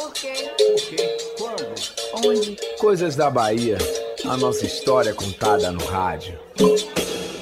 Por quê? Por quê? Quando? Onde? Coisas da Bahia. A nossa história contada no rádio.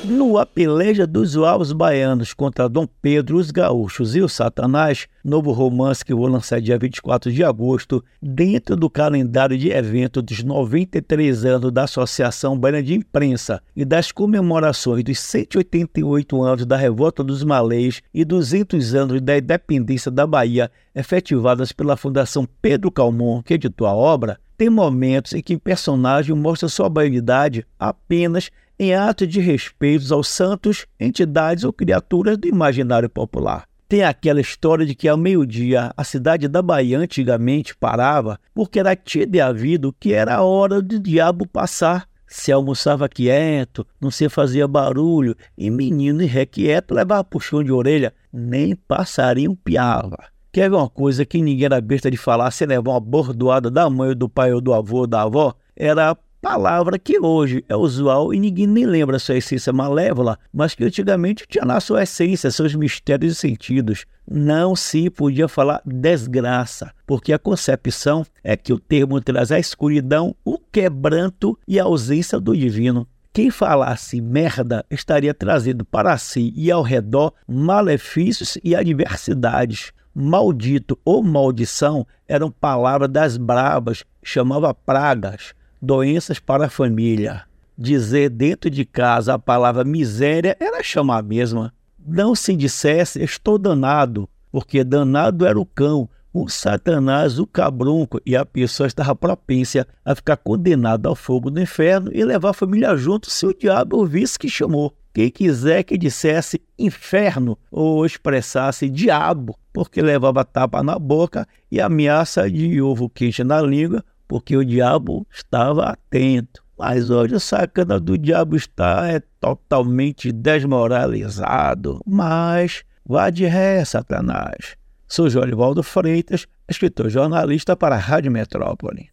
No A Peleja dos Uavos Baianos contra Dom Pedro, os Gaúchos e o Satanás, novo romance que vou lançar dia 24 de agosto, dentro do calendário de evento dos 93 anos da Associação Baiana de Imprensa e das comemorações dos 188 anos da Revolta dos Malês e 200 anos da independência da Bahia, efetivadas pela Fundação Pedro Calmon, que editou a obra, tem momentos em que o personagem mostra sua baianidade apenas em ato de respeito aos santos, entidades ou criaturas do imaginário popular. Tem aquela história de que ao meio-dia a cidade da Bahia antigamente parava porque era tido e havido que era a hora do diabo passar. Se almoçava quieto, não se fazia barulho, e menino irrequieto levava puxão de orelha, nem passarinho piava. Quer ver uma coisa que ninguém era besta de falar sem levar uma bordoada da mãe, do pai ou do avô ou da avó? Era palavra que hoje é usual e ninguém nem lembra sua essência malévola, mas que antigamente tinha na sua essência, seus mistérios e sentidos. Não se podia falar desgraça, porque a concepção é que o termo traz a escuridão, o quebranto e a ausência do divino. Quem falasse merda estaria trazendo para si e ao redor malefícios e adversidades. Maldito ou maldição eram palavras das brabas, chamava pragas doenças para a família. Dizer dentro de casa a palavra miséria era chamar a mesma. Não se dissesse estou danado, porque danado era o cão, o satanás, o cabrunco, e a pessoa estava propensa a ficar condenada ao fogo do inferno e levar a família junto se o diabo ouvisse que chamou. Quem quiser que dissesse inferno ou expressasse diabo, porque levava tapa na boca e ameaça de ovo quente na língua porque o diabo estava atento. Mas hoje o sacana do diabo está é totalmente desmoralizado. Mas vá de ré, Satanás. Sou Jorivaldo Freitas, escritor jornalista para a Rádio Metrópole.